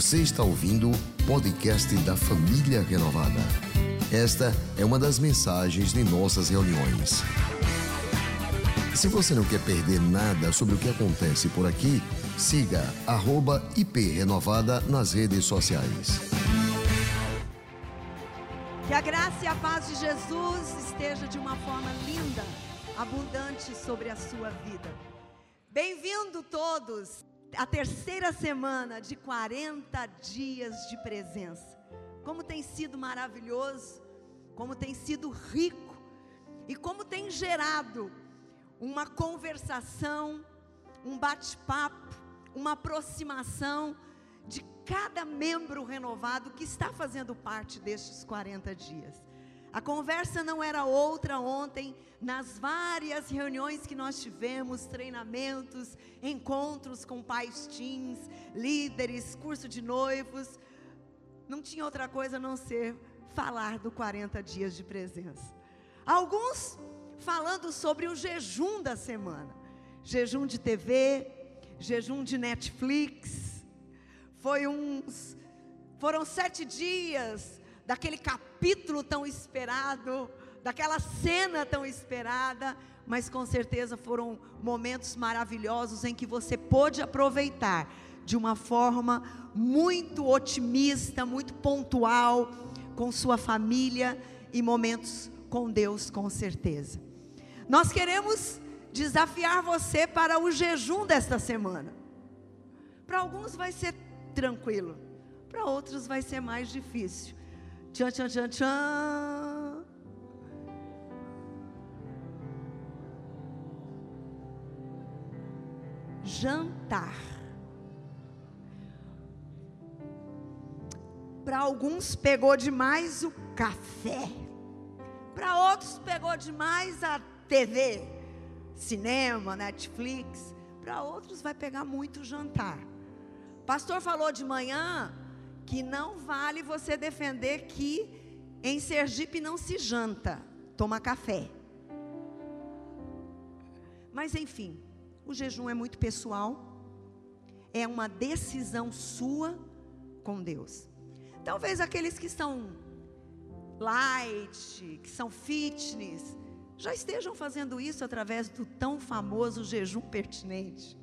Você está ouvindo o podcast da Família Renovada. Esta é uma das mensagens de nossas reuniões. Se você não quer perder nada sobre o que acontece por aqui, siga @iprenovada nas redes sociais. Que a graça e a paz de Jesus esteja de uma forma linda, abundante sobre a sua vida. Bem-vindo todos à terceira semana de 40 dias de presença. Como tem sido maravilhoso, como tem sido rico e como tem gerado uma conversação, um bate-papo, uma aproximação de cada membro renovado que está fazendo parte destes 40 dias. A conversa não era outra ontem, nas várias reuniões que nós tivemos, treinamentos, encontros com pais teens, líderes, curso de noivos. Não tinha outra coisa a não ser falar do 40 dias de presença. Alguns falando sobre o jejum da semana. Jejum de TV, jejum de Netflix. Foi uns foram sete dias daquele capítulo tão esperado, daquela cena tão esperada, mas com certeza foram momentos maravilhosos em que você pôde aproveitar de uma forma muito otimista, muito pontual, com sua família e momentos com Deus, com certeza. Nós queremos desafiar você para o jejum desta semana. Para alguns vai ser tranquilo, para outros vai ser mais difícil. Tchan, tchan, tchan, tchan. Jantar. Para alguns pegou demais o café. Para outros pegou demais a TV, cinema, Netflix. Para outros vai pegar muito jantar. Pastor falou de manhã que não vale você defender que em Sergipe não se janta, toma café. Mas enfim, o jejum é muito pessoal, é uma decisão sua com Deus. Talvez aqueles que estão light, que são fitness, já estejam fazendo isso através do tão famoso jejum pertinente.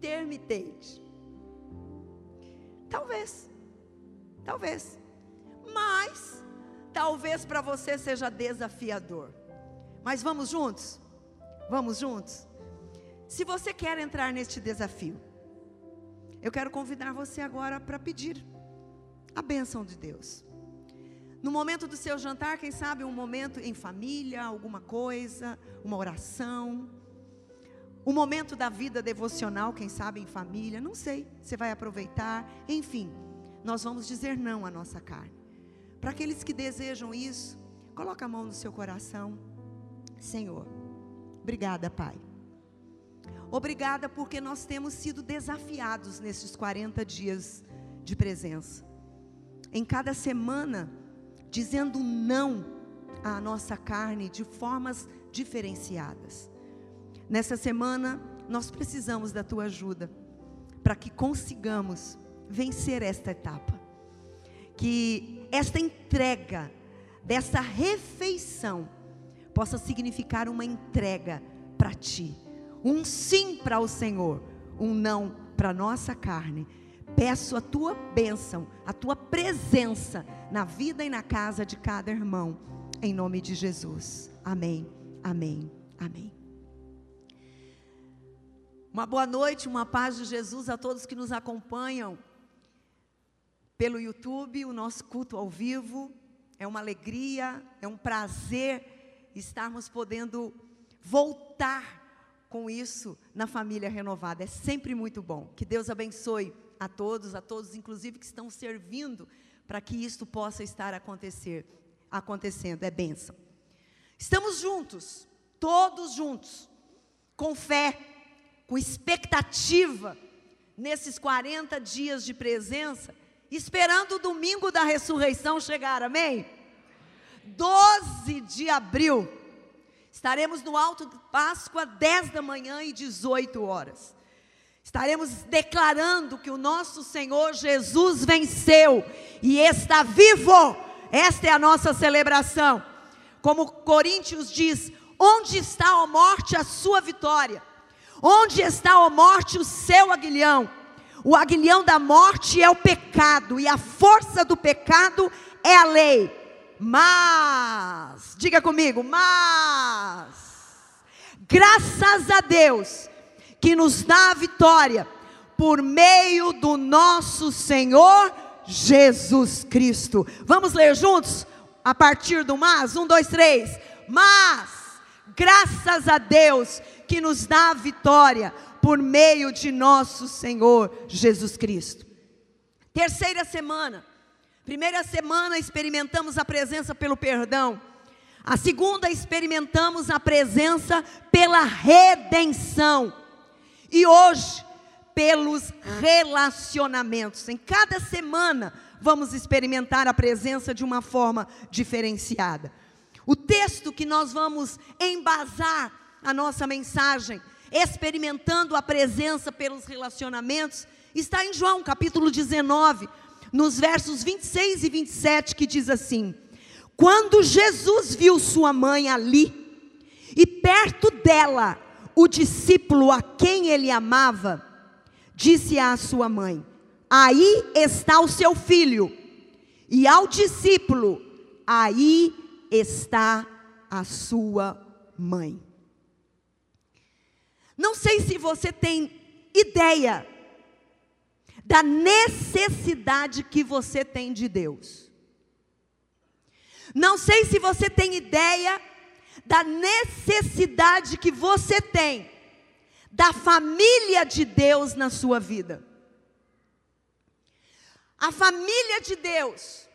Termitente. Talvez, talvez, mas talvez para você seja desafiador. Mas vamos juntos? Vamos juntos? Se você quer entrar neste desafio, eu quero convidar você agora para pedir a bênção de Deus. No momento do seu jantar, quem sabe um momento em família, alguma coisa, uma oração. Um momento da vida devocional, quem sabe em família, não sei, você vai aproveitar. Enfim, nós vamos dizer não à nossa carne. Para aqueles que desejam isso, coloca a mão no seu coração. Senhor, obrigada, Pai. Obrigada porque nós temos sido desafiados nesses 40 dias de presença em cada semana, dizendo não à nossa carne de formas diferenciadas. Nessa semana, nós precisamos da tua ajuda para que consigamos vencer esta etapa. Que esta entrega dessa refeição possa significar uma entrega para ti, um sim para o Senhor, um não para nossa carne peço a tua bênção, a tua presença na vida e na casa de cada irmão, em nome de Jesus. Amém, amém, amém. Uma boa noite, uma paz de Jesus a todos que nos acompanham pelo YouTube, o nosso culto ao vivo. É uma alegria, é um prazer estarmos podendo voltar com isso na família renovada. É sempre muito bom. Que Deus abençoe a todos, a todos, inclusive, que estão servindo para que isto possa estar acontecer, acontecendo. É bênção. Estamos juntos, todos juntos, com fé, com expectativa, nesses 40 dias de presença, esperando o domingo da ressurreição chegar, amém? 12 de abril, estaremos no Alto de Páscoa, 10 da manhã e 18 horas. Estaremos declarando que o nosso Senhor Jesus venceu e está vivo. Esta é a nossa celebração. Como Coríntios diz: onde está a morte, a sua vitória? Onde está a morte, o seu aguilhão? O aguilhão da morte é o pecado, e a força do pecado é a lei. Mas, diga comigo, mas, graças a Deus, que nos dá a vitória por meio do nosso Senhor Jesus Cristo. Vamos ler juntos? A partir do mas? Um, dois, três. Mas, graças a Deus que nos dá a vitória por meio de nosso Senhor Jesus Cristo. Terceira semana. Primeira semana experimentamos a presença pelo perdão. A segunda experimentamos a presença pela redenção. E hoje, pelos relacionamentos. Em cada semana, vamos experimentar a presença de uma forma diferenciada. O texto que nós vamos embasar a nossa mensagem, experimentando a presença pelos relacionamentos, está em João capítulo 19, nos versos 26 e 27, que diz assim: Quando Jesus viu sua mãe ali, e perto dela o discípulo a quem ele amava, disse à sua mãe: Aí está o seu filho. E ao discípulo: Aí está a sua mãe. Não sei se você tem ideia da necessidade que você tem de Deus. Não sei se você tem ideia da necessidade que você tem da família de Deus na sua vida. A família de Deus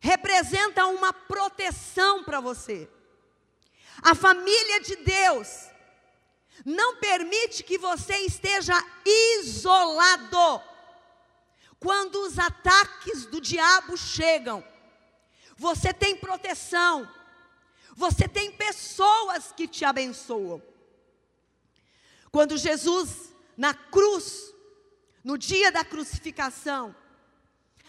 representa uma proteção para você. A família de Deus não permite que você esteja isolado quando os ataques do diabo chegam. Você tem proteção. Você tem pessoas que te abençoam. Quando Jesus, na cruz, no dia da crucificação,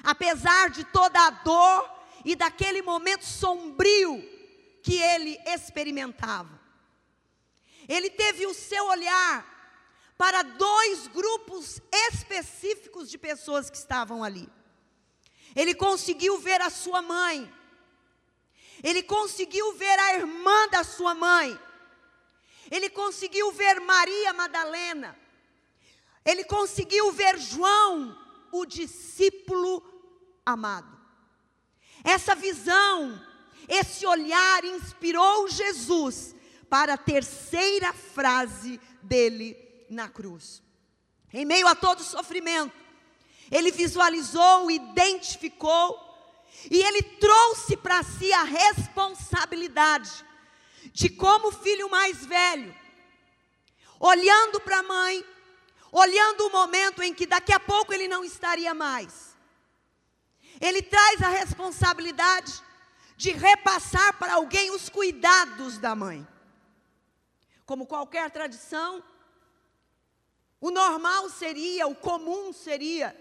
apesar de toda a dor e daquele momento sombrio que ele experimentava, ele teve o seu olhar para dois grupos específicos de pessoas que estavam ali. Ele conseguiu ver a sua mãe, ele conseguiu ver a irmã da sua mãe. Ele conseguiu ver Maria Madalena. Ele conseguiu ver João, o discípulo amado. Essa visão, esse olhar inspirou Jesus para a terceira frase dele na cruz. Em meio a todo sofrimento, ele visualizou, identificou e ele trouxe para si a responsabilidade de como filho mais velho, olhando para a mãe, olhando o momento em que daqui a pouco ele não estaria mais. Ele traz a responsabilidade de repassar para alguém os cuidados da mãe. Como qualquer tradição, o normal seria, o comum seria,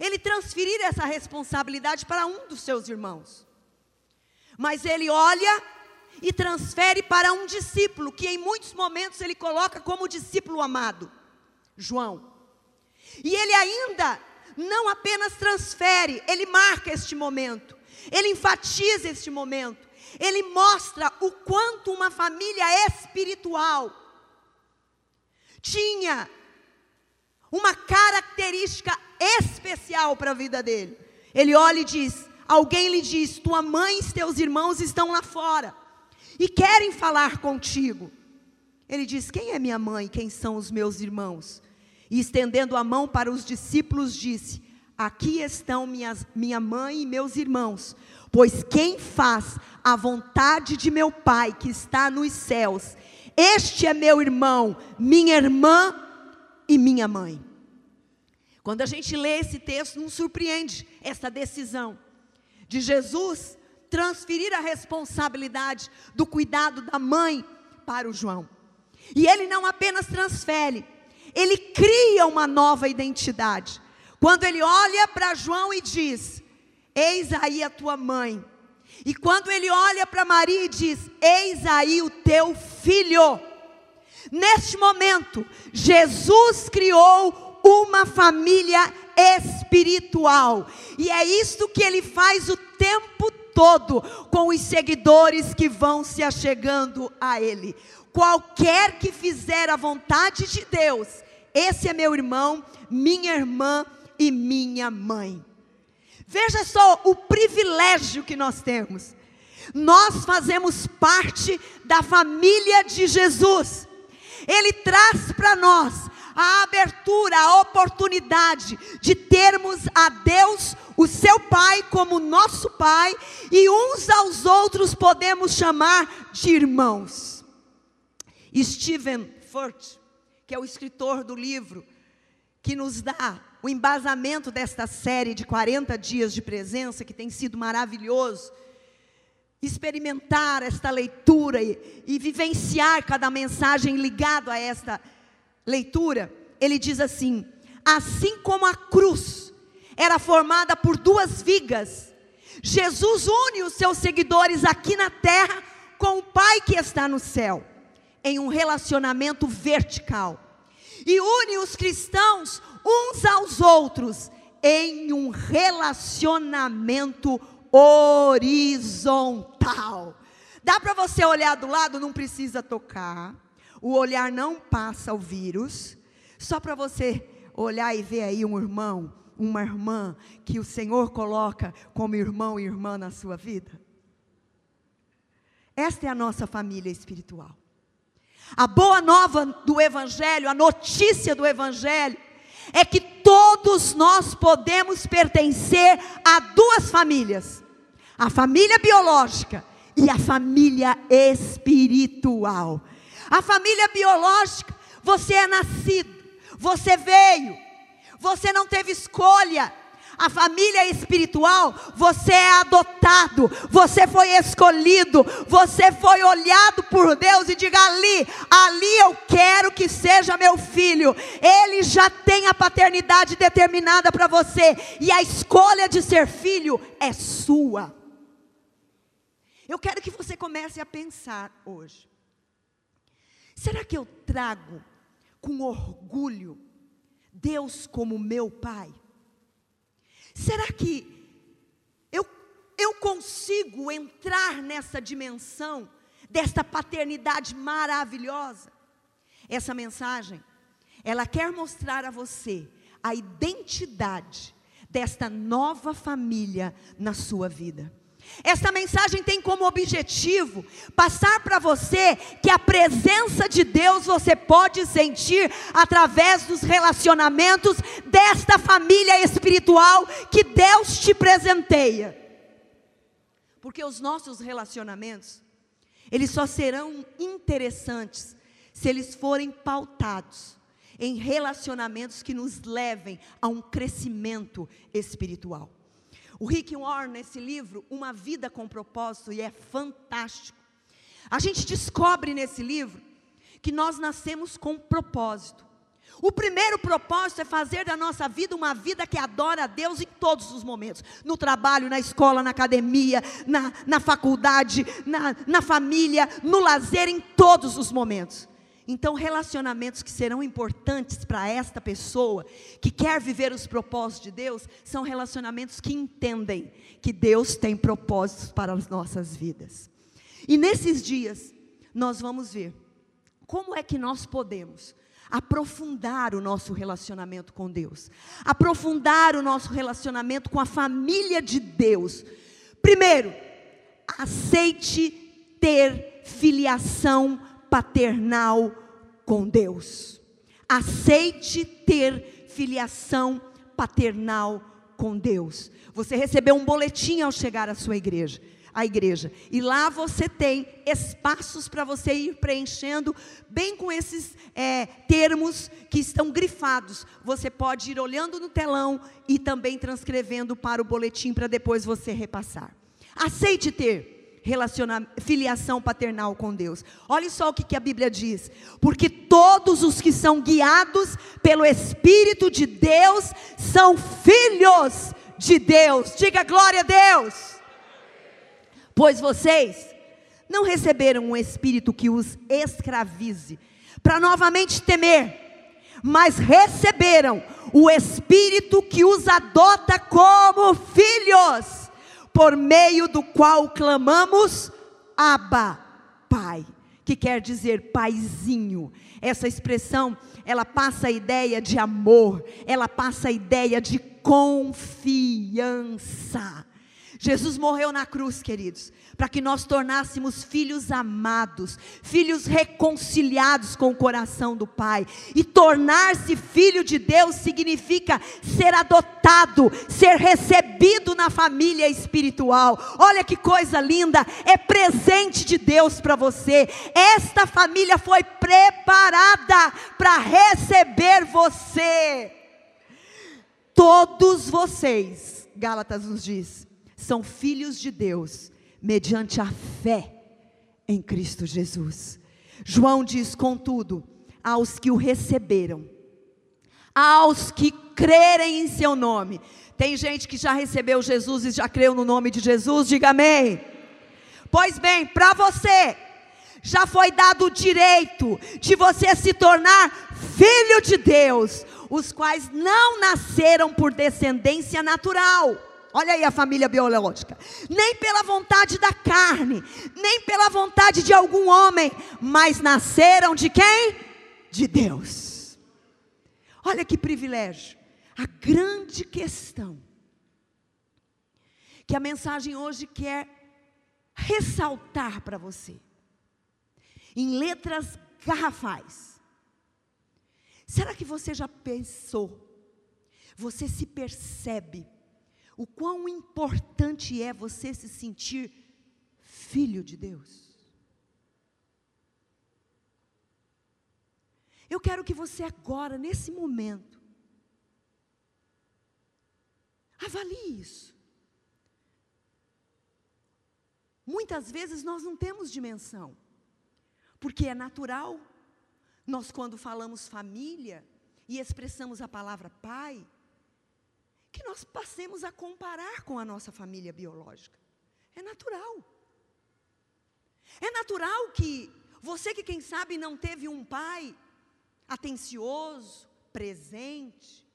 ele transferir essa responsabilidade para um dos seus irmãos. Mas ele olha e transfere para um discípulo, que em muitos momentos ele coloca como discípulo amado, João. E ele ainda não apenas transfere, ele marca este momento, ele enfatiza este momento, ele mostra o quanto uma família espiritual tinha uma característica especial para a vida dele. Ele olha e diz: Alguém lhe diz, tua mãe e teus irmãos estão lá fora e querem falar contigo. Ele diz: Quem é minha mãe? Quem são os meus irmãos? E estendendo a mão para os discípulos, disse: Aqui estão minhas, minha mãe e meus irmãos, pois quem faz a vontade de meu Pai que está nos céus, este é meu irmão, minha irmã e minha mãe. Quando a gente lê esse texto, não surpreende essa decisão de Jesus transferir a responsabilidade do cuidado da mãe para o João. E ele não apenas transfere, ele cria uma nova identidade. Quando ele olha para João e diz: Eis aí a tua mãe. E quando ele olha para Maria e diz: Eis aí o teu filho. Neste momento, Jesus criou uma família espiritual. E é isto que ele faz o tempo todo com os seguidores que vão se achegando a ele. Qualquer que fizer a vontade de Deus, esse é meu irmão, minha irmã e minha mãe. Veja só o privilégio que nós temos. Nós fazemos parte da família de Jesus. Ele traz para nós a abertura, a oportunidade de termos a Deus, o seu Pai, como nosso Pai, e uns aos outros podemos chamar de irmãos. Stephen Furt, que é o escritor do livro, que nos dá o embasamento desta série de 40 dias de presença, que tem sido maravilhoso, experimentar esta leitura e, e vivenciar cada mensagem ligado a esta leitura, ele diz assim: assim como a cruz era formada por duas vigas, Jesus une os seus seguidores aqui na terra com o Pai que está no céu, em um relacionamento vertical, e une os cristãos uns aos outros em um relacionamento horizontal. Dá para você olhar do lado, não precisa tocar. O olhar não passa o vírus. Só para você olhar e ver aí um irmão, uma irmã que o Senhor coloca como irmão e irmã na sua vida. Esta é a nossa família espiritual. A boa nova do Evangelho, a notícia do Evangelho, é que todos nós podemos pertencer a duas famílias: a família biológica e a família espiritual. A família biológica, você é nascido, você veio, você não teve escolha, a família espiritual, você é adotado, você foi escolhido, você foi olhado por Deus e diga ali, ali eu quero que seja meu filho. Ele já tem a paternidade determinada para você e a escolha de ser filho é sua. Eu quero que você comece a pensar hoje. Será que eu trago com orgulho Deus como meu pai? Será que eu, eu consigo entrar nessa dimensão desta paternidade maravilhosa? Essa mensagem, ela quer mostrar a você a identidade desta nova família na sua vida. Esta mensagem tem como objetivo passar para você que a presença de Deus você pode sentir através dos relacionamentos desta família espiritual que Deus te presenteia. Porque os nossos relacionamentos, eles só serão interessantes se eles forem pautados em relacionamentos que nos levem a um crescimento espiritual. O Rick Warren, nesse livro, Uma Vida com Propósito, e é fantástico. A gente descobre nesse livro que nós nascemos com propósito. O primeiro propósito é fazer da nossa vida uma vida que adora a Deus em todos os momentos: no trabalho, na escola, na academia, na, na faculdade, na, na família, no lazer, em todos os momentos. Então, relacionamentos que serão importantes para esta pessoa que quer viver os propósitos de Deus são relacionamentos que entendem que Deus tem propósitos para as nossas vidas. E nesses dias, nós vamos ver como é que nós podemos aprofundar o nosso relacionamento com Deus, aprofundar o nosso relacionamento com a família de Deus. Primeiro, aceite ter filiação paternal com Deus. Aceite ter filiação paternal com Deus. Você recebeu um boletim ao chegar à sua igreja, à igreja, e lá você tem espaços para você ir preenchendo, bem com esses é, termos que estão grifados. Você pode ir olhando no telão e também transcrevendo para o boletim para depois você repassar. Aceite ter filiação paternal com Deus. Olha só o que, que a Bíblia diz: porque todos os que são guiados pelo Espírito de Deus são filhos de Deus. Diga glória a Deus. Pois vocês não receberam um espírito que os escravize, para novamente temer, mas receberam o espírito que os adota como filhos, por meio do qual clamamos, Abba, Pai, que quer dizer paizinho. Essa expressão, ela passa a ideia de amor, ela passa a ideia de confiança. Jesus morreu na cruz, queridos, para que nós tornássemos filhos amados, filhos reconciliados com o coração do Pai. E tornar-se filho de Deus significa ser adotado, ser recebido na família espiritual. Olha que coisa linda, é presente de Deus para você. Esta família foi preparada para receber você. Todos vocês, Gálatas nos diz, são filhos de Deus mediante a fé em Cristo Jesus. João diz, contudo, aos que o receberam, aos que crerem em seu nome. Tem gente que já recebeu Jesus e já creu no nome de Jesus, diga amém. Pois bem, para você, já foi dado o direito de você se tornar filho de Deus, os quais não nasceram por descendência natural Olha aí a família biológica. Nem pela vontade da carne, nem pela vontade de algum homem, mas nasceram de quem? De Deus. Olha que privilégio. A grande questão que a mensagem hoje quer ressaltar para você, em letras garrafais. Será que você já pensou? Você se percebe o quão importante é você se sentir filho de Deus. Eu quero que você agora, nesse momento, avalie isso. Muitas vezes nós não temos dimensão, porque é natural, nós, quando falamos família e expressamos a palavra pai, que nós passemos a comparar com a nossa família biológica. É natural. É natural que você que quem sabe não teve um pai atencioso, presente,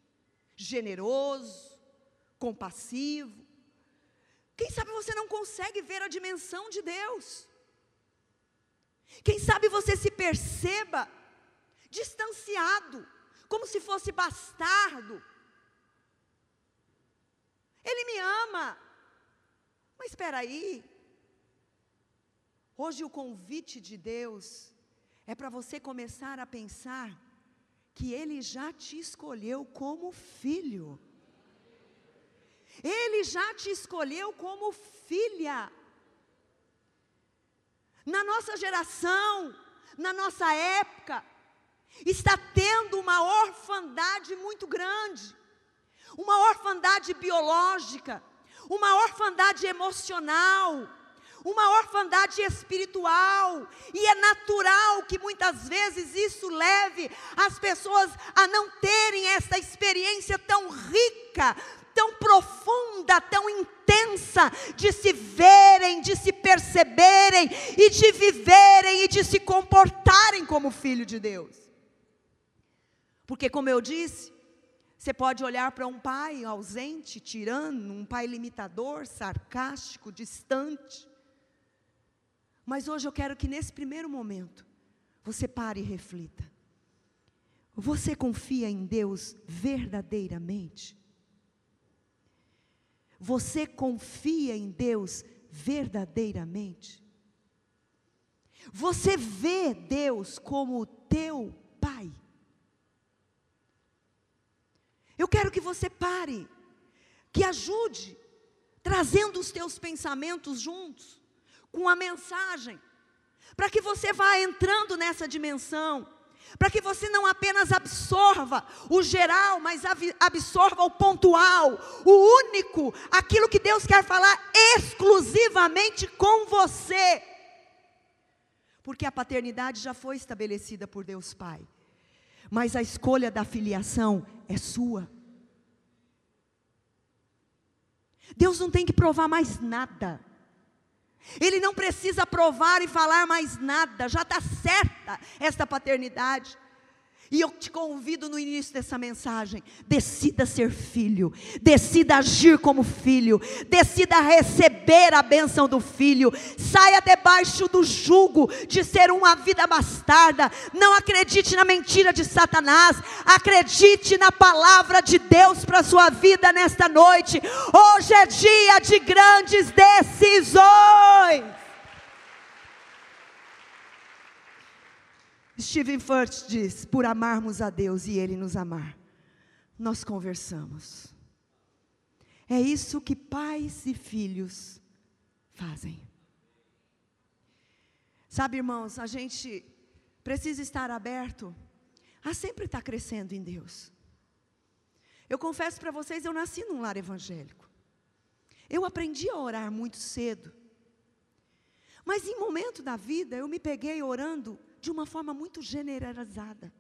generoso, compassivo, quem sabe você não consegue ver a dimensão de Deus. Quem sabe você se perceba distanciado, como se fosse bastardo, ele me ama. Mas espera aí. Hoje o convite de Deus é para você começar a pensar que Ele já te escolheu como filho. Ele já te escolheu como filha. Na nossa geração, na nossa época, está tendo uma orfandade muito grande uma orfandade biológica, uma orfandade emocional, uma orfandade espiritual, e é natural que muitas vezes isso leve as pessoas a não terem essa experiência tão rica, tão profunda, tão intensa de se verem, de se perceberem e de viverem e de se comportarem como filho de Deus. Porque, como eu disse, você pode olhar para um pai ausente, tirano, um pai limitador, sarcástico, distante. Mas hoje eu quero que nesse primeiro momento você pare e reflita. Você confia em Deus verdadeiramente? Você confia em Deus verdadeiramente? Você vê Deus como o teu Pai? Eu quero que você pare, que ajude, trazendo os teus pensamentos juntos, com a mensagem, para que você vá entrando nessa dimensão, para que você não apenas absorva o geral, mas absorva o pontual, o único, aquilo que Deus quer falar exclusivamente com você. Porque a paternidade já foi estabelecida por Deus Pai, mas a escolha da filiação é sua. Deus não tem que provar mais nada. Ele não precisa provar e falar mais nada, já está certa esta paternidade. E eu te convido no início dessa mensagem: decida ser filho, decida agir como filho, decida receber a bênção do filho, saia debaixo do jugo de ser uma vida bastarda. Não acredite na mentira de Satanás, acredite na palavra de Deus para a sua vida nesta noite. Hoje é dia de grandes decisões. Stephen Furt diz: por amarmos a Deus e Ele nos amar, nós conversamos. É isso que pais e filhos fazem. Sabe, irmãos, a gente precisa estar aberto a sempre estar crescendo em Deus. Eu confesso para vocês, eu nasci num lar evangélico. Eu aprendi a orar muito cedo. Mas em momento da vida, eu me peguei orando de uma forma muito generalizada,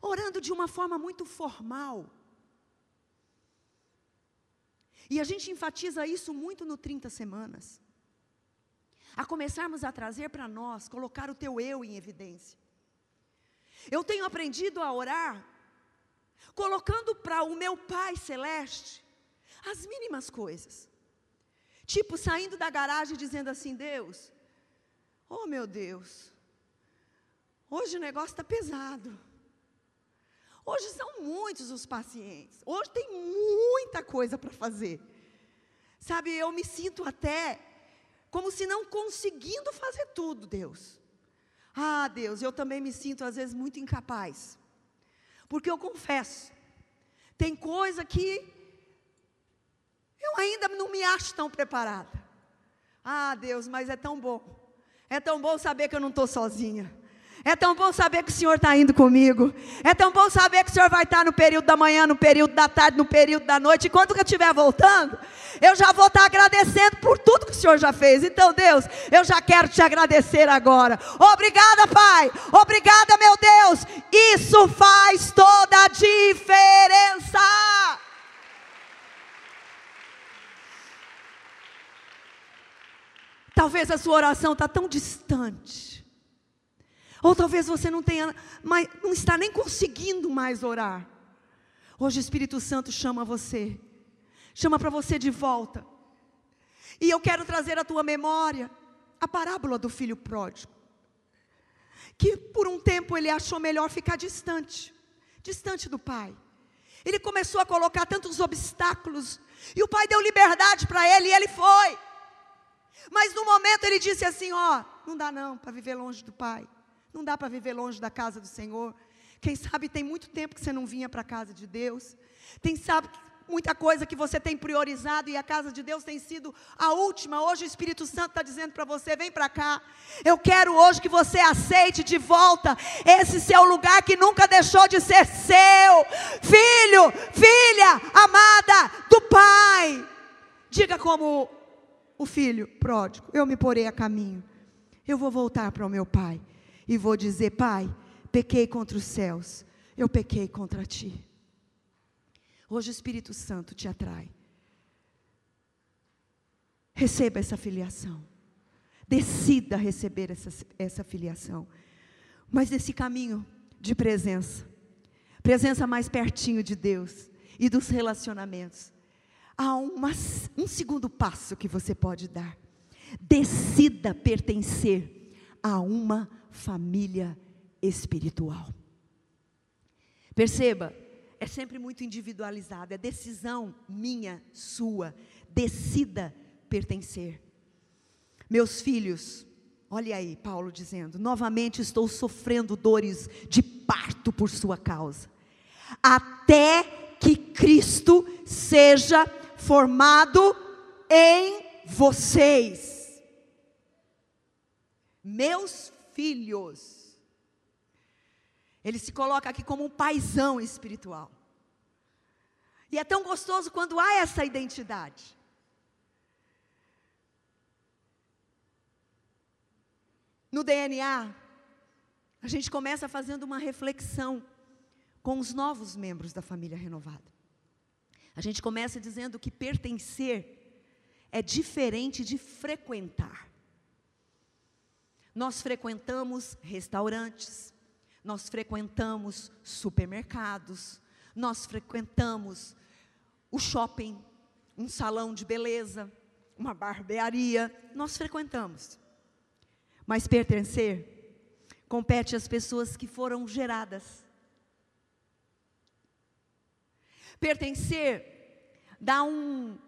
orando de uma forma muito formal. E a gente enfatiza isso muito no 30 semanas. A começarmos a trazer para nós, colocar o teu eu em evidência. Eu tenho aprendido a orar, colocando para o meu Pai Celeste as mínimas coisas. Tipo, saindo da garagem dizendo assim: Deus, Oh, meu Deus. Hoje o negócio está pesado. Hoje são muitos os pacientes. Hoje tem muita coisa para fazer. Sabe, eu me sinto até como se não conseguindo fazer tudo, Deus. Ah, Deus, eu também me sinto às vezes muito incapaz. Porque eu confesso, tem coisa que eu ainda não me acho tão preparada. Ah, Deus, mas é tão bom é tão bom saber que eu não estou sozinha. É tão bom saber que o Senhor está indo comigo. É tão bom saber que o Senhor vai estar no período da manhã, no período da tarde, no período da noite. E quando eu estiver voltando, eu já vou estar agradecendo por tudo que o Senhor já fez. Então, Deus, eu já quero te agradecer agora. Obrigada, Pai. Obrigada, meu Deus. Isso faz toda a diferença. Talvez a sua oração está tão distante. Ou talvez você não tenha, mais, não está nem conseguindo mais orar. Hoje o Espírito Santo chama você, chama para você de volta. E eu quero trazer à tua memória a parábola do filho pródigo. Que por um tempo ele achou melhor ficar distante, distante do pai. Ele começou a colocar tantos obstáculos, e o pai deu liberdade para ele, e ele foi. Mas no momento ele disse assim: Ó, não dá não para viver longe do Pai. Não dá para viver longe da casa do Senhor. Quem sabe tem muito tempo que você não vinha para a casa de Deus. Tem sabe muita coisa que você tem priorizado e a casa de Deus tem sido a última. Hoje o Espírito Santo está dizendo para você: vem para cá. Eu quero hoje que você aceite de volta esse seu lugar que nunca deixou de ser seu. Filho, filha, amada do Pai. Diga como o filho pródigo, eu me porei a caminho. Eu vou voltar para o meu pai e vou dizer: Pai, pequei contra os céus, eu pequei contra ti. Hoje o Espírito Santo te atrai. Receba essa filiação. Decida receber essa, essa filiação. Mas nesse caminho de presença, presença mais pertinho de Deus e dos relacionamentos, há uma, um segundo passo que você pode dar. Decida pertencer a uma família espiritual. Perceba, é sempre muito individualizado, é decisão minha, sua. Decida pertencer. Meus filhos, olha aí, Paulo dizendo: novamente estou sofrendo dores de parto por sua causa, até que Cristo seja formado em vocês. Meus filhos, Ele se coloca aqui como um paisão espiritual. E é tão gostoso quando há essa identidade. No DNA, a gente começa fazendo uma reflexão com os novos membros da família renovada. A gente começa dizendo que pertencer é diferente de frequentar. Nós frequentamos restaurantes, nós frequentamos supermercados, nós frequentamos o shopping, um salão de beleza, uma barbearia, nós frequentamos. Mas pertencer compete às pessoas que foram geradas. Pertencer dá um,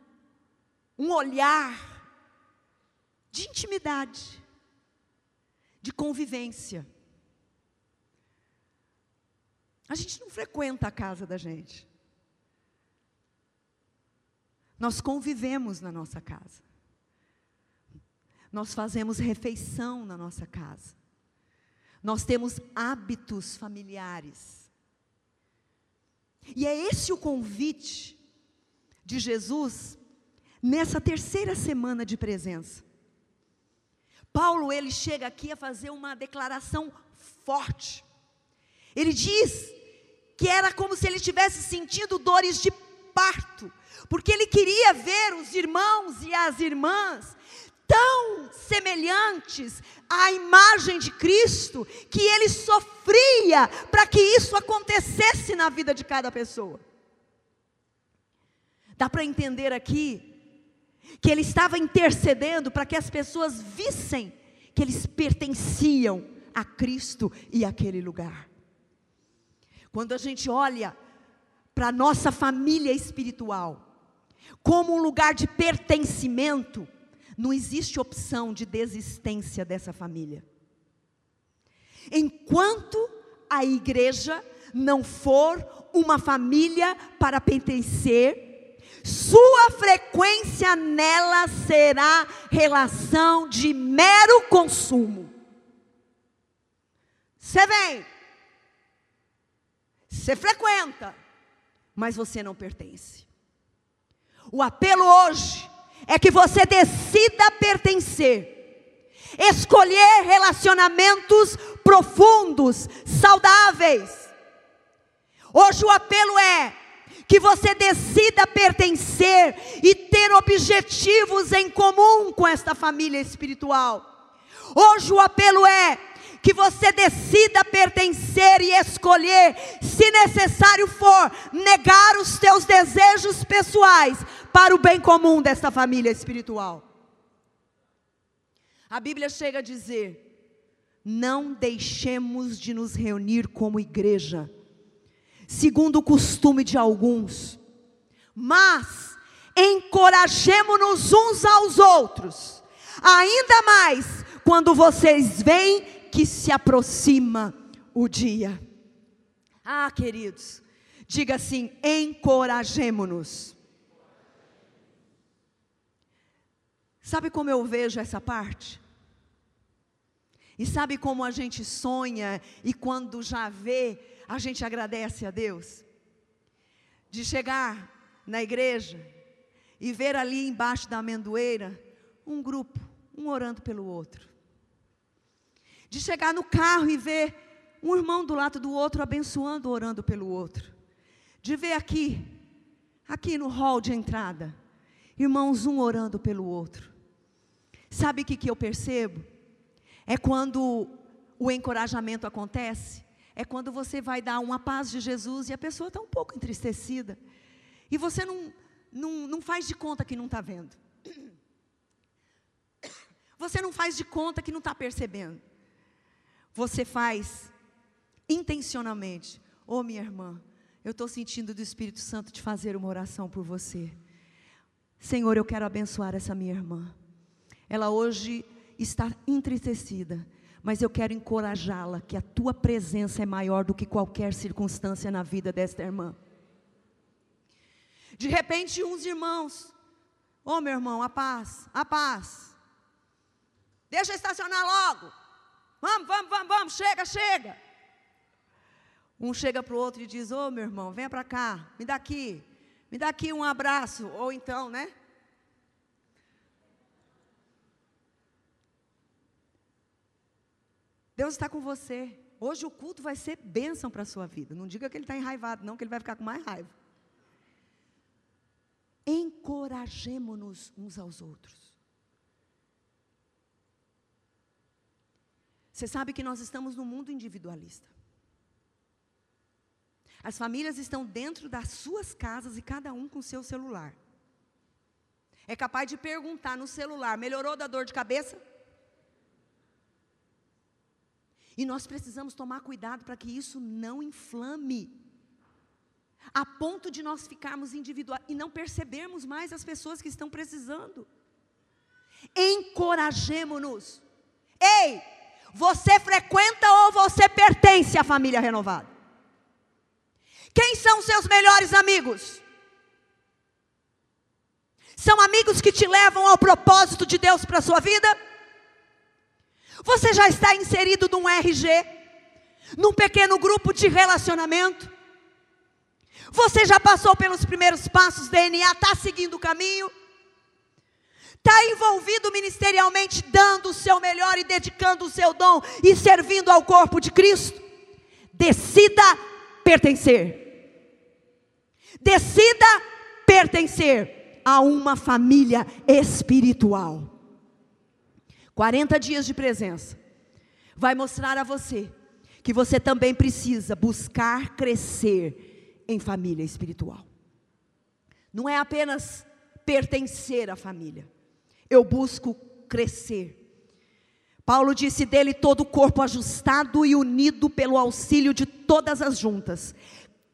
um olhar de intimidade, de convivência. A gente não frequenta a casa da gente. Nós convivemos na nossa casa. Nós fazemos refeição na nossa casa. Nós temos hábitos familiares. E é esse o convite de Jesus nessa terceira semana de presença. Paulo, ele chega aqui a fazer uma declaração forte. Ele diz que era como se ele tivesse sentido dores de parto, porque ele queria ver os irmãos e as irmãs tão semelhantes à imagem de Cristo, que ele sofria para que isso acontecesse na vida de cada pessoa. Dá para entender aqui que ele estava intercedendo para que as pessoas vissem que eles pertenciam a Cristo e aquele lugar. Quando a gente olha para a nossa família espiritual, como um lugar de pertencimento, não existe opção de desistência dessa família. Enquanto a igreja não for uma família para pertencer, sua frequência nela será relação de mero consumo. Você vem, você frequenta, mas você não pertence. O apelo hoje é que você decida pertencer, escolher relacionamentos profundos, saudáveis. Hoje o apelo é que você decida pertencer e ter objetivos em comum com esta família espiritual. Hoje o apelo é que você decida pertencer e escolher, se necessário for, negar os teus desejos pessoais para o bem comum desta família espiritual. A Bíblia chega a dizer: não deixemos de nos reunir como igreja, segundo o costume de alguns, mas encorajemos-nos uns aos outros, ainda mais quando vocês veem que se aproxima o dia. Ah, queridos, diga assim: encorajemo-nos. Sabe como eu vejo essa parte? E sabe como a gente sonha e quando já vê, a gente agradece a Deus? De chegar na igreja e ver ali embaixo da amendoeira um grupo, um orando pelo outro de chegar no carro e ver um irmão do lado do outro abençoando, orando pelo outro. De ver aqui, aqui no hall de entrada, irmãos um orando pelo outro. Sabe o que, que eu percebo? É quando o encorajamento acontece, é quando você vai dar uma paz de Jesus e a pessoa está um pouco entristecida. E você não, não, não faz de conta que não está vendo. Você não faz de conta que não está percebendo você faz intencionalmente, oh, minha irmã, eu estou sentindo do Espírito Santo de fazer uma oração por você. Senhor, eu quero abençoar essa minha irmã. Ela hoje está entristecida, mas eu quero encorajá-la que a tua presença é maior do que qualquer circunstância na vida desta irmã. De repente, uns irmãos, ô oh, meu irmão, a paz, a paz. Deixa estacionar logo. Vamos, vamos, vamos, vamos, chega, chega. Um chega para o outro e diz: Ô oh, meu irmão, venha para cá, me dá aqui, me dá aqui um abraço. Ou então, né? Deus está com você. Hoje o culto vai ser bênção para a sua vida. Não diga que ele está enraivado, não, que ele vai ficar com mais raiva. Encorajemo-nos uns aos outros. Você sabe que nós estamos num mundo individualista. As famílias estão dentro das suas casas e cada um com seu celular. É capaz de perguntar no celular: melhorou da dor de cabeça? E nós precisamos tomar cuidado para que isso não inflame, a ponto de nós ficarmos individuais e não percebermos mais as pessoas que estão precisando. Encorajemo-nos. Ei, você frequenta ou você pertence à família renovada? Quem são seus melhores amigos? São amigos que te levam ao propósito de Deus para a sua vida? Você já está inserido num RG, num pequeno grupo de relacionamento? Você já passou pelos primeiros passos DNA, está seguindo o caminho? Está envolvido ministerialmente, dando o seu melhor e dedicando o seu dom e servindo ao corpo de Cristo? Decida pertencer. Decida pertencer a uma família espiritual. 40 dias de presença vai mostrar a você que você também precisa buscar crescer em família espiritual. Não é apenas pertencer à família, eu busco crescer. Paulo disse dele todo o corpo ajustado e unido pelo auxílio de todas as juntas.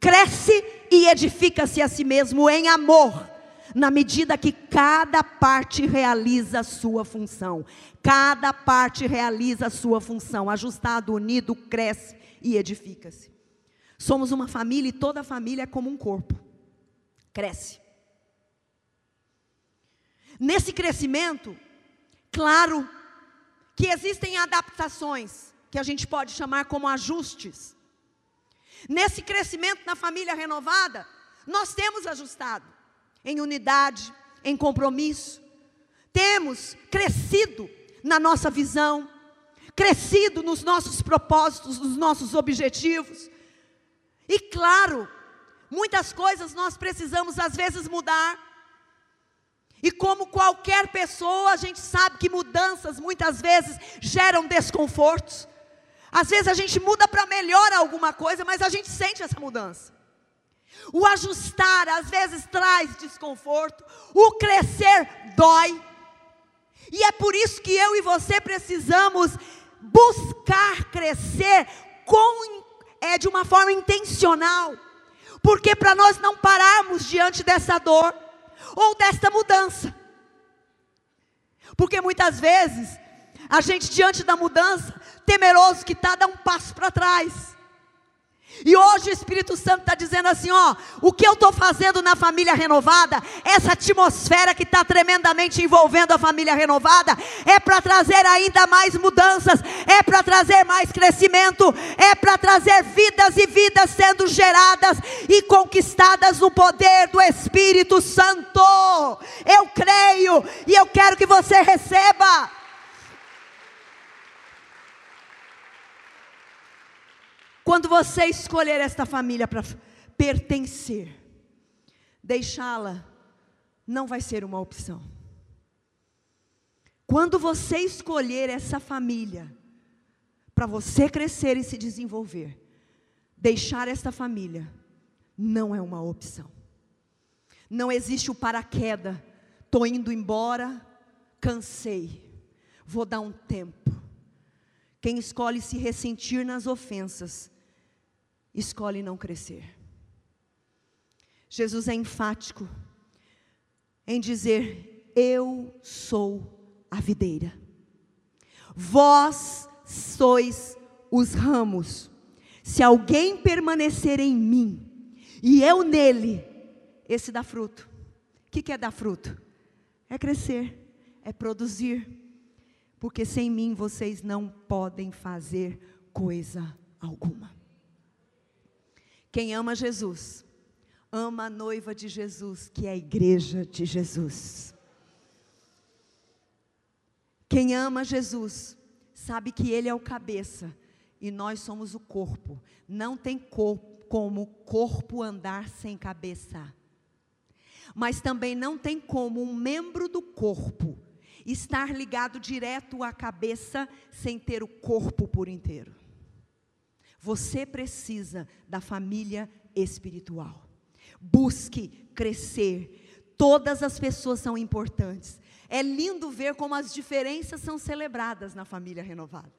Cresce e edifica-se a si mesmo em amor na medida que cada parte realiza a sua função. Cada parte realiza a sua função. Ajustado, unido, cresce e edifica-se. Somos uma família e toda família é como um corpo. Cresce. Nesse crescimento, claro que existem adaptações, que a gente pode chamar como ajustes. Nesse crescimento na família renovada, nós temos ajustado em unidade, em compromisso. Temos crescido na nossa visão, crescido nos nossos propósitos, nos nossos objetivos. E claro, muitas coisas nós precisamos às vezes mudar. E como qualquer pessoa, a gente sabe que mudanças muitas vezes geram desconfortos. Às vezes a gente muda para melhor alguma coisa, mas a gente sente essa mudança. O ajustar às vezes traz desconforto, o crescer dói. E é por isso que eu e você precisamos buscar crescer com é de uma forma intencional. Porque para nós não pararmos diante dessa dor ou desta mudança. Porque muitas vezes a gente diante da mudança, temeroso que está, dá um passo para trás. E hoje o Espírito Santo está dizendo assim: ó, o que eu estou fazendo na família renovada, essa atmosfera que está tremendamente envolvendo a família renovada, é para trazer ainda mais mudanças, é para trazer mais crescimento, é para trazer vidas e vidas sendo geradas e conquistadas no poder do Espírito Santo. Eu creio e eu quero que você receba. Quando você escolher esta família para pertencer, deixá-la não vai ser uma opção. Quando você escolher essa família para você crescer e se desenvolver, deixar esta família não é uma opção. Não existe o paraquedas, estou indo embora, cansei, vou dar um tempo. Quem escolhe se ressentir nas ofensas, escolhe não crescer. Jesus é enfático em dizer: Eu sou a videira, vós sois os ramos. Se alguém permanecer em mim e eu nele, esse dá fruto. O que, é dar fruto? É crescer, é produzir, porque sem mim vocês não podem fazer coisa alguma. Quem ama Jesus, ama a noiva de Jesus, que é a igreja de Jesus. Quem ama Jesus, sabe que Ele é o cabeça e nós somos o corpo. Não tem corpo, como corpo andar sem cabeça. Mas também não tem como um membro do corpo estar ligado direto à cabeça sem ter o corpo por inteiro. Você precisa da família espiritual. Busque crescer. Todas as pessoas são importantes. É lindo ver como as diferenças são celebradas na família renovada.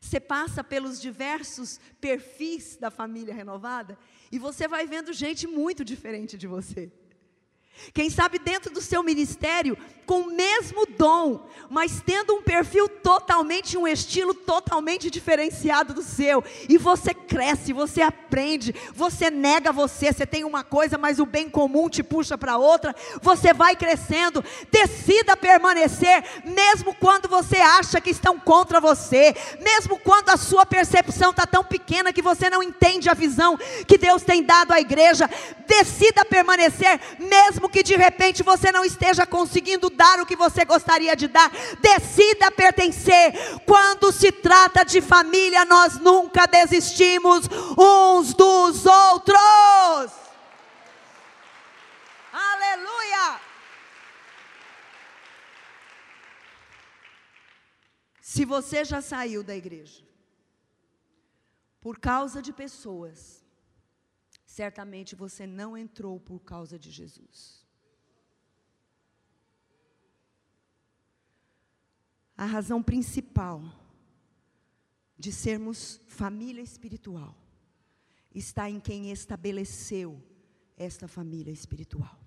Você passa pelos diversos perfis da família renovada e você vai vendo gente muito diferente de você. Quem sabe dentro do seu ministério, com o mesmo dom, mas tendo um perfil totalmente, um estilo totalmente diferenciado do seu. E você cresce, você aprende, você nega você, você tem uma coisa, mas o bem comum te puxa para outra. Você vai crescendo. Decida permanecer, mesmo quando você acha que estão contra você, mesmo quando a sua percepção está tão pequena que você não entende a visão que Deus tem dado à igreja. Decida permanecer, mesmo que de repente você não esteja conseguindo dar o que você gostaria de dar. Decida pertencer. Quando se trata de família, nós nunca desistimos uns dos outros. Aleluia! Se você já saiu da igreja por causa de pessoas, certamente você não entrou por causa de Jesus. a razão principal de sermos família espiritual está em quem estabeleceu esta família espiritual.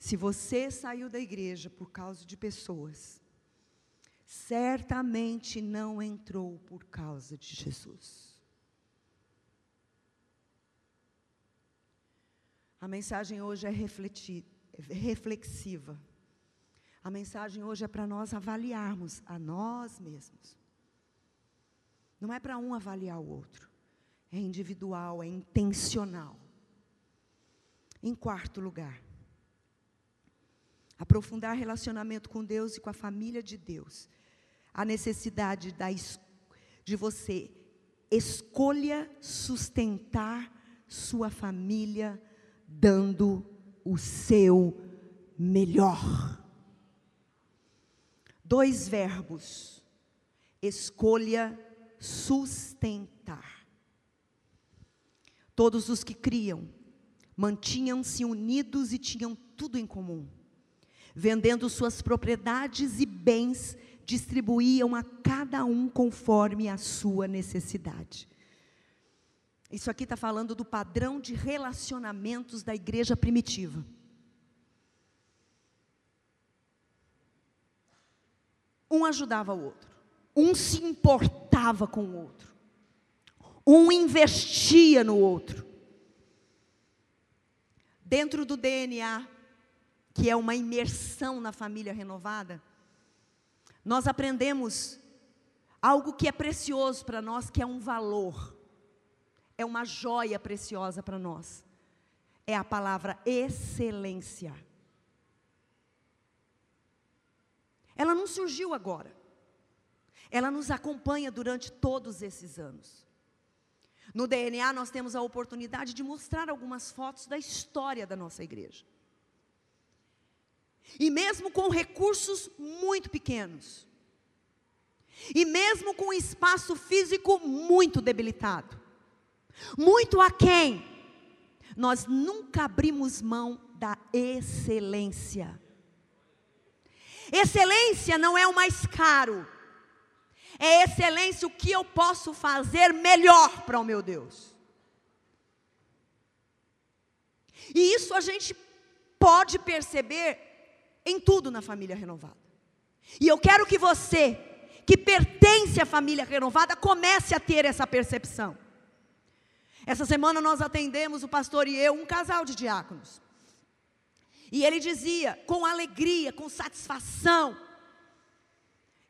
Se você saiu da igreja por causa de pessoas, certamente não entrou por causa de Jesus. A mensagem hoje é reflexiva. A mensagem hoje é para nós avaliarmos a nós mesmos. Não é para um avaliar o outro. É individual, é intencional. Em quarto lugar, aprofundar relacionamento com Deus e com a família de Deus. A necessidade da, de você escolha sustentar sua família dando o seu melhor. Dois verbos. Escolha sustentar. Todos os que criam mantinham-se unidos e tinham tudo em comum. Vendendo suas propriedades e bens, distribuíam a cada um conforme a sua necessidade. Isso aqui está falando do padrão de relacionamentos da igreja primitiva. Um ajudava o outro, um se importava com o outro, um investia no outro. Dentro do DNA, que é uma imersão na família renovada, nós aprendemos algo que é precioso para nós, que é um valor, é uma joia preciosa para nós. É a palavra excelência. Ela não surgiu agora. Ela nos acompanha durante todos esses anos. No DNA, nós temos a oportunidade de mostrar algumas fotos da história da nossa igreja. E mesmo com recursos muito pequenos, e mesmo com espaço físico muito debilitado, muito aquém, nós nunca abrimos mão da excelência. Excelência não é o mais caro. É excelência o que eu posso fazer melhor para o meu Deus. E isso a gente pode perceber em tudo na família renovada. E eu quero que você, que pertence à família renovada, comece a ter essa percepção. Essa semana nós atendemos, o pastor e eu, um casal de diáconos. E ele dizia, com alegria, com satisfação,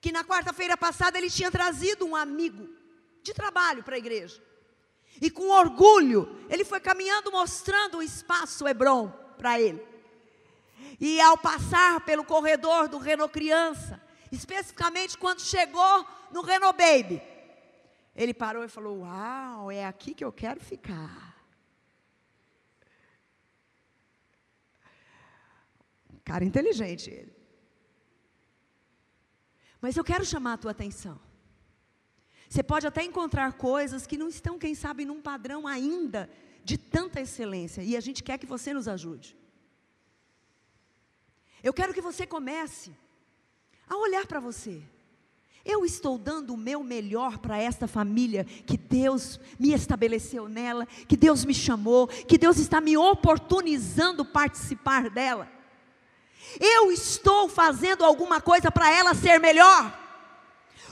que na quarta-feira passada ele tinha trazido um amigo de trabalho para a igreja. E com orgulho, ele foi caminhando mostrando o espaço Hebron para ele. E ao passar pelo corredor do Renault Criança, especificamente quando chegou no Renault Baby, ele parou e falou: Uau, é aqui que eu quero ficar. Cara inteligente ele. Mas eu quero chamar a tua atenção. Você pode até encontrar coisas que não estão, quem sabe, num padrão ainda de tanta excelência, e a gente quer que você nos ajude. Eu quero que você comece a olhar para você. Eu estou dando o meu melhor para esta família que Deus me estabeleceu nela, que Deus me chamou, que Deus está me oportunizando participar dela. Eu estou fazendo alguma coisa para ela ser melhor.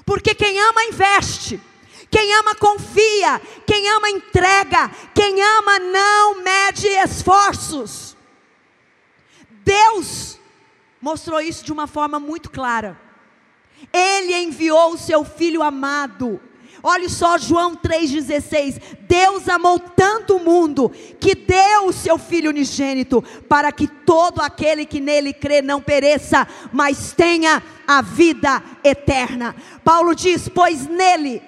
Porque quem ama investe. Quem ama confia, quem ama entrega, quem ama não mede esforços. Deus mostrou isso de uma forma muito clara. Ele enviou o seu filho amado. Olha só João 3,16: Deus amou tanto o mundo que deu o seu Filho unigênito, para que todo aquele que nele crê não pereça, mas tenha a vida eterna. Paulo diz: Pois nele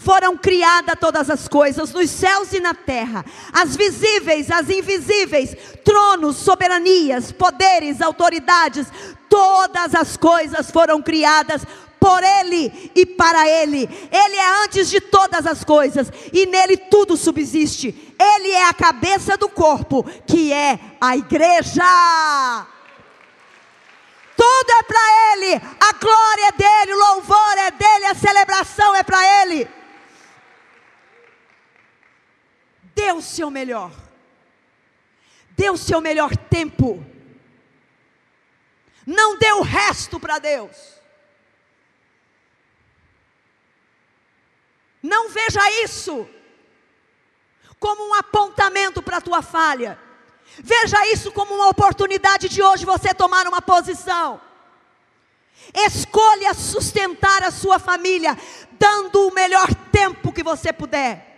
foram criadas todas as coisas, nos céus e na terra, as visíveis, as invisíveis, tronos, soberanias, poderes, autoridades, todas as coisas foram criadas por Ele e para Ele. Ele é antes de todas as coisas e nele tudo subsiste. Ele é a cabeça do corpo, que é a igreja. Tudo é para Ele, a glória é dele, o louvor é dele, a celebração é para Ele. Dê o seu melhor, dê o seu melhor tempo, não dê o resto para Deus. Não veja isso como um apontamento para a tua falha. Veja isso como uma oportunidade de hoje você tomar uma posição. Escolha sustentar a sua família, dando o melhor tempo que você puder.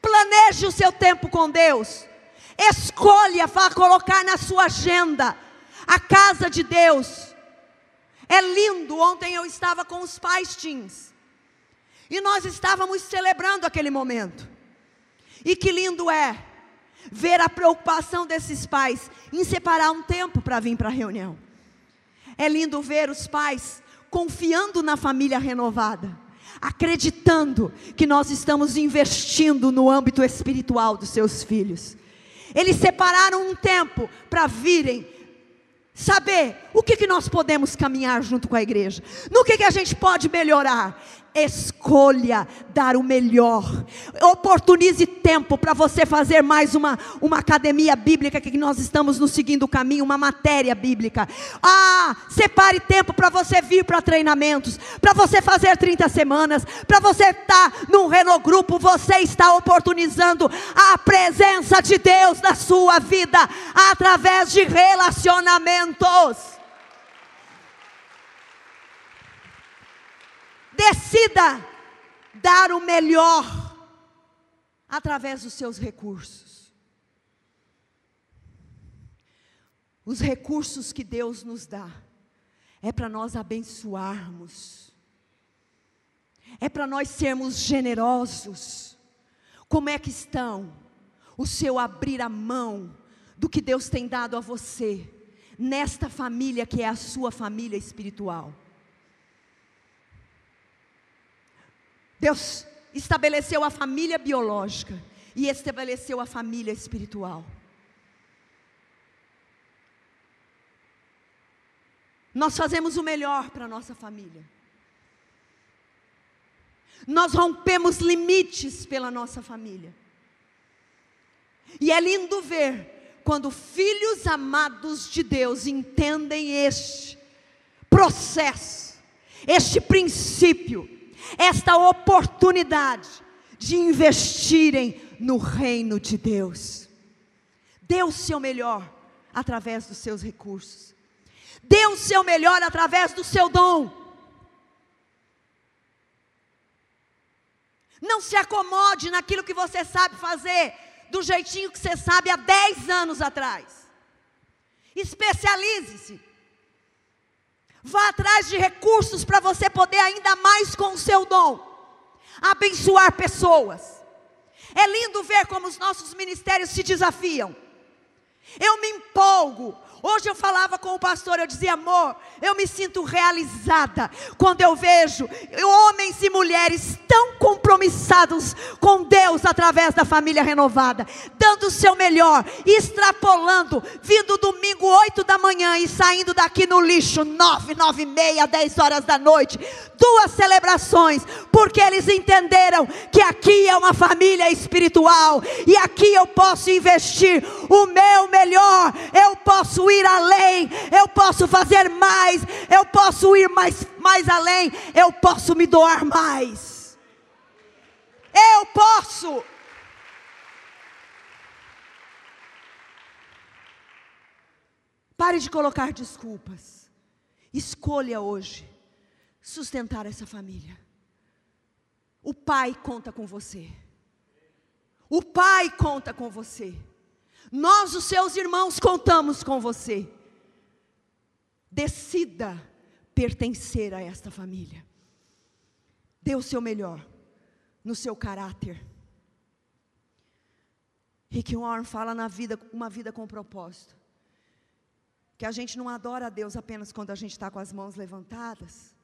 Planeje o seu tempo com Deus. Escolha colocar na sua agenda a casa de Deus. É lindo. Ontem eu estava com os pais teens. E nós estávamos celebrando aquele momento. E que lindo é ver a preocupação desses pais em separar um tempo para vir para a reunião. É lindo ver os pais confiando na família renovada, acreditando que nós estamos investindo no âmbito espiritual dos seus filhos. Eles separaram um tempo para virem saber o que, que nós podemos caminhar junto com a igreja, no que, que a gente pode melhorar. Escolha dar o melhor. Oportunize tempo para você fazer mais uma, uma academia bíblica que nós estamos no seguindo caminho, uma matéria bíblica. Ah, separe tempo para você vir para treinamentos, para você fazer 30 semanas, para você estar tá num Renault Grupo, você está oportunizando a presença de Deus na sua vida através de relacionamentos. Decida dar o melhor através dos seus recursos. Os recursos que Deus nos dá é para nós abençoarmos, é para nós sermos generosos. Como é que estão o seu abrir a mão do que Deus tem dado a você, nesta família que é a sua família espiritual? Deus estabeleceu a família biológica e estabeleceu a família espiritual. Nós fazemos o melhor para a nossa família. Nós rompemos limites pela nossa família. E é lindo ver quando filhos amados de Deus entendem este processo, este princípio esta oportunidade de investirem no reino de Deus. Dê o seu melhor através dos seus recursos. Dê o seu melhor através do seu dom. Não se acomode naquilo que você sabe fazer, do jeitinho que você sabe há 10 anos atrás. Especialize-se. Vá atrás de recursos para você poder ainda mais com o seu dom abençoar pessoas. É lindo ver como os nossos ministérios se desafiam. Eu me empolgo Hoje eu falava com o pastor, eu dizia, amor, eu me sinto realizada quando eu vejo homens e mulheres tão compromissados com Deus através da família renovada, dando o seu melhor, extrapolando, vindo domingo 8 da manhã e saindo daqui no lixo 9, 9 e meia, 10 horas da noite. Duas celebrações, porque eles entenderam que aqui é uma família espiritual e aqui eu posso investir o meu melhor, eu posso ir além, eu posso fazer mais, eu posso ir mais, mais além, eu posso me doar mais. Eu posso. Pare de colocar desculpas. Escolha hoje sustentar essa família. O pai conta com você. O pai conta com você. Nós, os seus irmãos, contamos com você. Decida pertencer a esta família. Dê o seu melhor no seu caráter. Rick Warren fala na vida, uma vida com propósito. Que a gente não adora a Deus apenas quando a gente está com as mãos levantadas.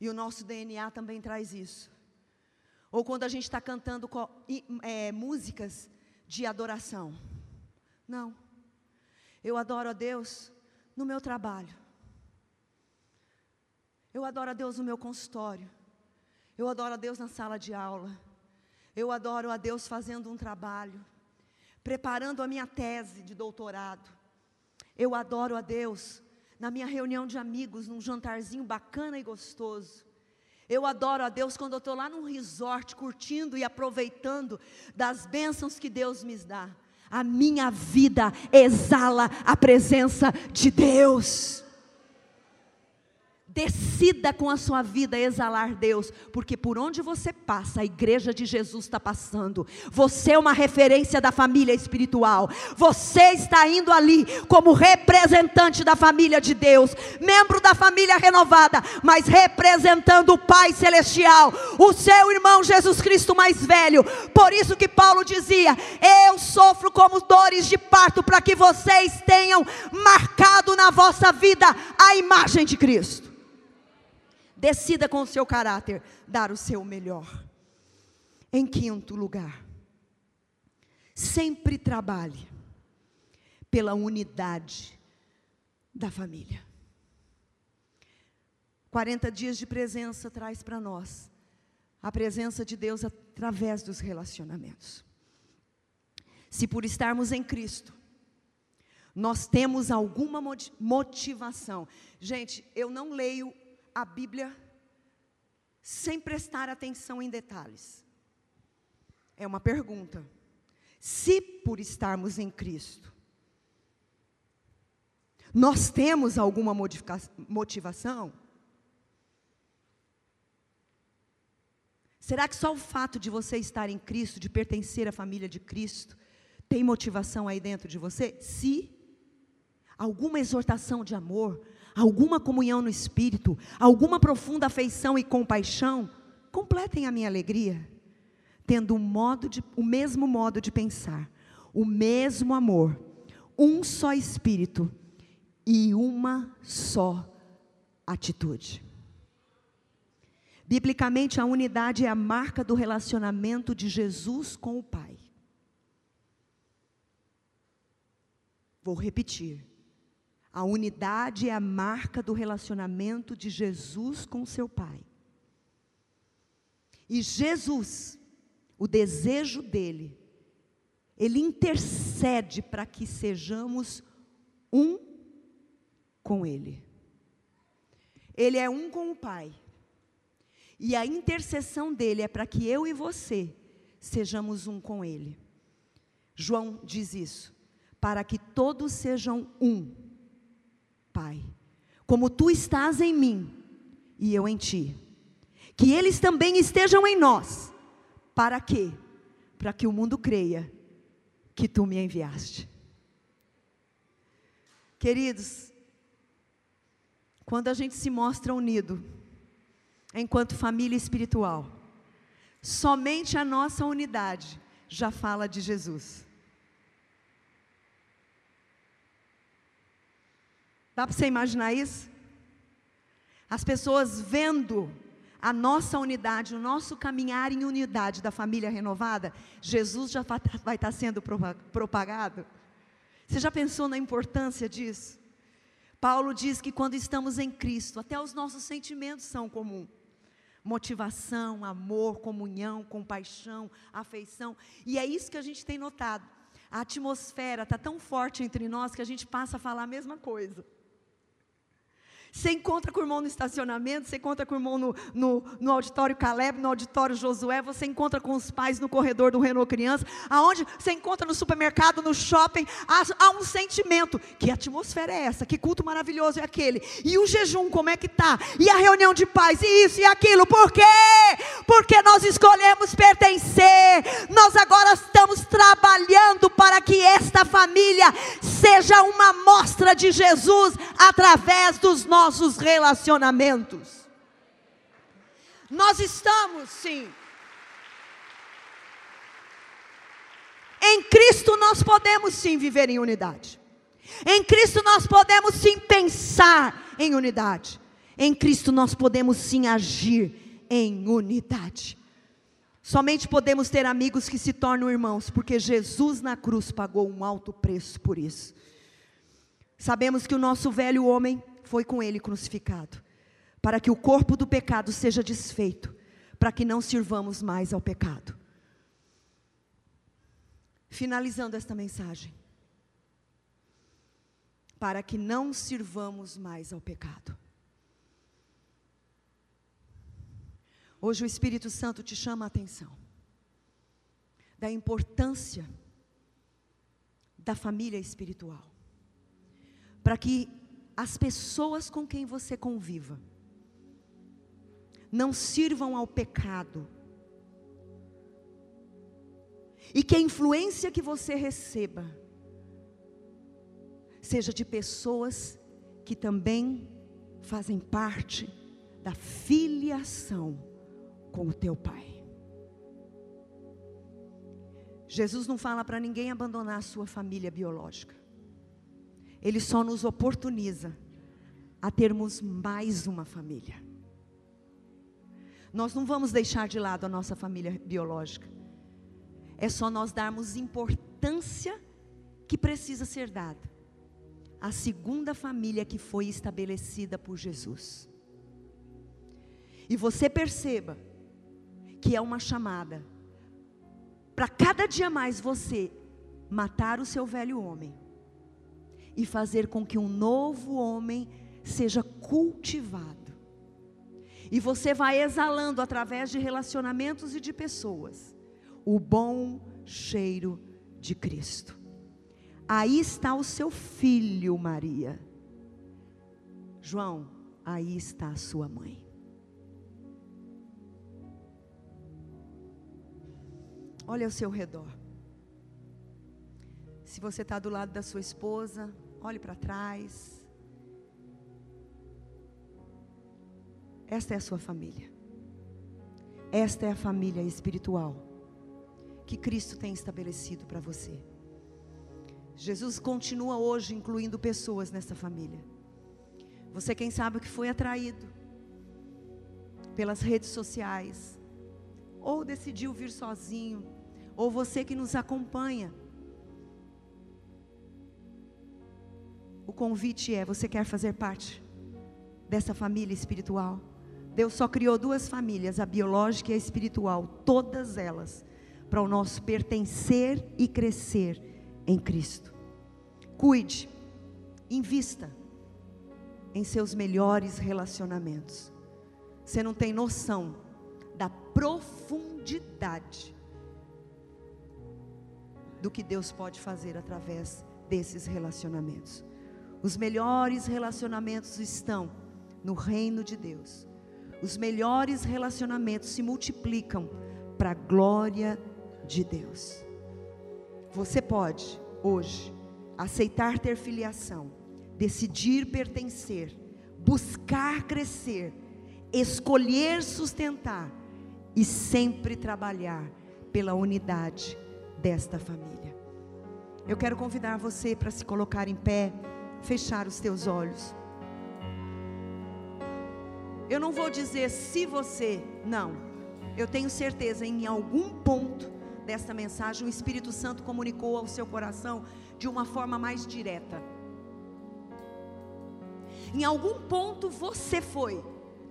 E o nosso DNA também traz isso. Ou quando a gente está cantando é, músicas de adoração. Não. Eu adoro a Deus no meu trabalho. Eu adoro a Deus no meu consultório. Eu adoro a Deus na sala de aula. Eu adoro a Deus fazendo um trabalho, preparando a minha tese de doutorado. Eu adoro a Deus na minha reunião de amigos, num jantarzinho bacana e gostoso. Eu adoro a Deus quando eu estou lá num resort, curtindo e aproveitando das bênçãos que Deus me dá. A minha vida exala a presença de Deus. Decida com a sua vida exalar Deus, porque por onde você passa, a igreja de Jesus está passando. Você é uma referência da família espiritual. Você está indo ali como representante da família de Deus, membro da família renovada, mas representando o Pai celestial, o seu irmão Jesus Cristo mais velho. Por isso que Paulo dizia: Eu sofro como dores de parto, para que vocês tenham marcado na vossa vida a imagem de Cristo. Decida com o seu caráter dar o seu melhor. Em quinto lugar, sempre trabalhe pela unidade da família. 40 dias de presença traz para nós a presença de Deus através dos relacionamentos. Se por estarmos em Cristo, nós temos alguma motivação. Gente, eu não leio a Bíblia sem prestar atenção em detalhes? É uma pergunta. Se por estarmos em Cristo, nós temos alguma motivação? Será que só o fato de você estar em Cristo, de pertencer à família de Cristo, tem motivação aí dentro de você? Se alguma exortação de amor, alguma comunhão no espírito, alguma profunda afeição e compaixão, completem a minha alegria, tendo um modo de, o mesmo modo de pensar, o mesmo amor, um só espírito e uma só atitude. Biblicamente, a unidade é a marca do relacionamento de Jesus com o Pai. Vou repetir. A unidade é a marca do relacionamento de Jesus com seu Pai. E Jesus, o desejo dele, ele intercede para que sejamos um com Ele. Ele é um com o Pai. E a intercessão dele é para que eu e você sejamos um com Ele. João diz isso, para que todos sejam um Pai, como tu estás em mim e eu em ti, que eles também estejam em nós, Para quê? Para que o mundo creia que tu me enviaste. Queridos, quando a gente se mostra unido, enquanto família espiritual, somente a nossa unidade já fala de Jesus. Dá para você imaginar isso? As pessoas vendo a nossa unidade, o nosso caminhar em unidade da família renovada, Jesus já vai estar sendo propagado. Você já pensou na importância disso? Paulo diz que quando estamos em Cristo, até os nossos sentimentos são comuns. Motivação, amor, comunhão, compaixão, afeição. E é isso que a gente tem notado. A atmosfera está tão forte entre nós que a gente passa a falar a mesma coisa. Você encontra com o irmão no estacionamento, você encontra com o irmão no, no, no, auditório Caleb, no auditório Josué, você encontra com os pais no corredor do Renault Criança, aonde você encontra no supermercado, no shopping, há, há, um sentimento. Que atmosfera é essa? Que culto maravilhoso é aquele? E o jejum, como é que está? E a reunião de paz, e isso e aquilo, por quê? Porque nós escolhemos pertencer, nós agora estamos trabalhando para que esta família seja uma mostra de Jesus através dos nossos nossos relacionamentos. Nós estamos, sim. Em Cristo nós podemos sim viver em unidade. Em Cristo nós podemos sim pensar em unidade. Em Cristo nós podemos sim agir em unidade. Somente podemos ter amigos que se tornam irmãos, porque Jesus na cruz pagou um alto preço por isso. Sabemos que o nosso velho homem foi com ele crucificado, para que o corpo do pecado seja desfeito, para que não sirvamos mais ao pecado. Finalizando esta mensagem, para que não sirvamos mais ao pecado. Hoje o Espírito Santo te chama a atenção da importância da família espiritual, para que as pessoas com quem você conviva não sirvam ao pecado. E que a influência que você receba seja de pessoas que também fazem parte da filiação com o teu pai. Jesus não fala para ninguém abandonar a sua família biológica. Ele só nos oportuniza a termos mais uma família. Nós não vamos deixar de lado a nossa família biológica. É só nós darmos importância que precisa ser dada. A segunda família que foi estabelecida por Jesus. E você perceba que é uma chamada para cada dia mais você matar o seu velho homem e fazer com que um novo homem seja cultivado. E você vai exalando através de relacionamentos e de pessoas o bom cheiro de Cristo. Aí está o seu filho, Maria. João, aí está a sua mãe. Olha ao seu redor. Se você está do lado da sua esposa, olhe para trás. Esta é a sua família. Esta é a família espiritual que Cristo tem estabelecido para você. Jesus continua hoje incluindo pessoas nessa família. Você, quem sabe, que foi atraído pelas redes sociais, ou decidiu vir sozinho, ou você que nos acompanha O convite é: você quer fazer parte dessa família espiritual? Deus só criou duas famílias, a biológica e a espiritual, todas elas, para o nosso pertencer e crescer em Cristo. Cuide, invista em seus melhores relacionamentos. Você não tem noção da profundidade do que Deus pode fazer através desses relacionamentos. Os melhores relacionamentos estão no reino de Deus. Os melhores relacionamentos se multiplicam para a glória de Deus. Você pode, hoje, aceitar ter filiação, decidir pertencer, buscar crescer, escolher sustentar e sempre trabalhar pela unidade desta família. Eu quero convidar você para se colocar em pé, fechar os teus olhos. Eu não vou dizer se você, não. Eu tenho certeza em algum ponto desta mensagem o Espírito Santo comunicou ao seu coração de uma forma mais direta. Em algum ponto você foi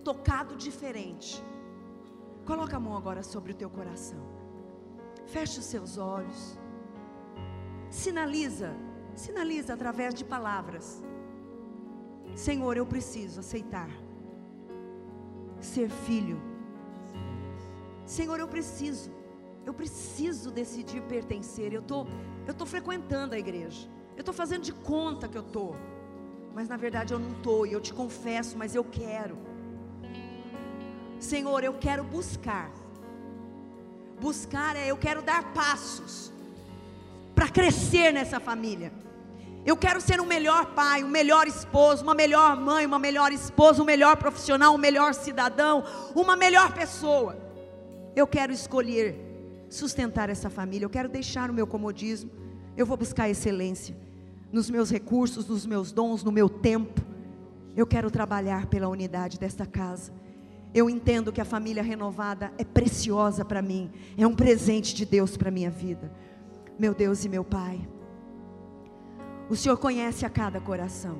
tocado diferente. Coloca a mão agora sobre o teu coração. Feche os seus olhos. Sinaliza, sinaliza através de palavras. Senhor, eu preciso aceitar ser filho. Senhor, eu preciso, eu preciso decidir pertencer. Eu tô, eu tô frequentando a igreja. Eu tô fazendo de conta que eu tô, mas na verdade eu não tô. E eu te confesso, mas eu quero. Senhor, eu quero buscar. Buscar é eu quero dar passos para crescer nessa família. Eu quero ser um melhor pai, um melhor esposo, uma melhor mãe, uma melhor esposa, um melhor profissional, um melhor cidadão, uma melhor pessoa. Eu quero escolher sustentar essa família. Eu quero deixar o meu comodismo. Eu vou buscar excelência nos meus recursos, nos meus dons, no meu tempo. Eu quero trabalhar pela unidade desta casa. Eu entendo que a família renovada é preciosa para mim, é um presente de Deus para minha vida. Meu Deus e meu Pai. O Senhor conhece a cada coração.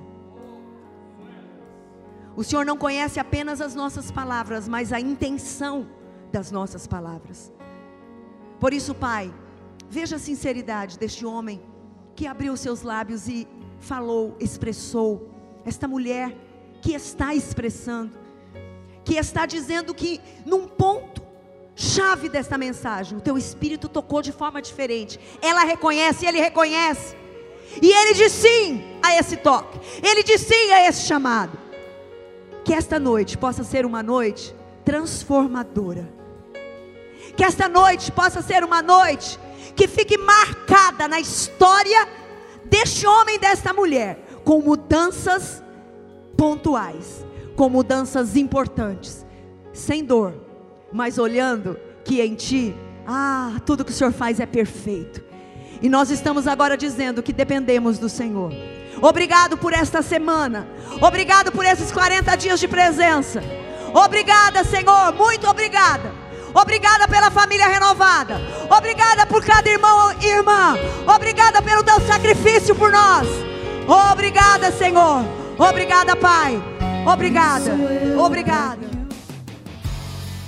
O Senhor não conhece apenas as nossas palavras, mas a intenção das nossas palavras. Por isso, Pai, veja a sinceridade deste homem que abriu seus lábios e falou, expressou, esta mulher que está expressando, que está dizendo que num ponto chave desta mensagem, o teu espírito tocou de forma diferente. Ela reconhece, ele reconhece. E ele diz sim a esse toque. Ele diz sim a esse chamado. Que esta noite possa ser uma noite transformadora. Que esta noite possa ser uma noite que fique marcada na história deste homem e desta mulher, com mudanças pontuais, com mudanças importantes, sem dor, mas olhando que em ti, ah, tudo que o Senhor faz é perfeito. E nós estamos agora dizendo que dependemos do Senhor. Obrigado por esta semana. Obrigado por esses 40 dias de presença. Obrigada, Senhor. Muito obrigada. Obrigada pela família renovada. Obrigada por cada irmão e irmã. Obrigada pelo teu sacrifício por nós. Obrigada, Senhor. Obrigada, Pai. Obrigada. Obrigada.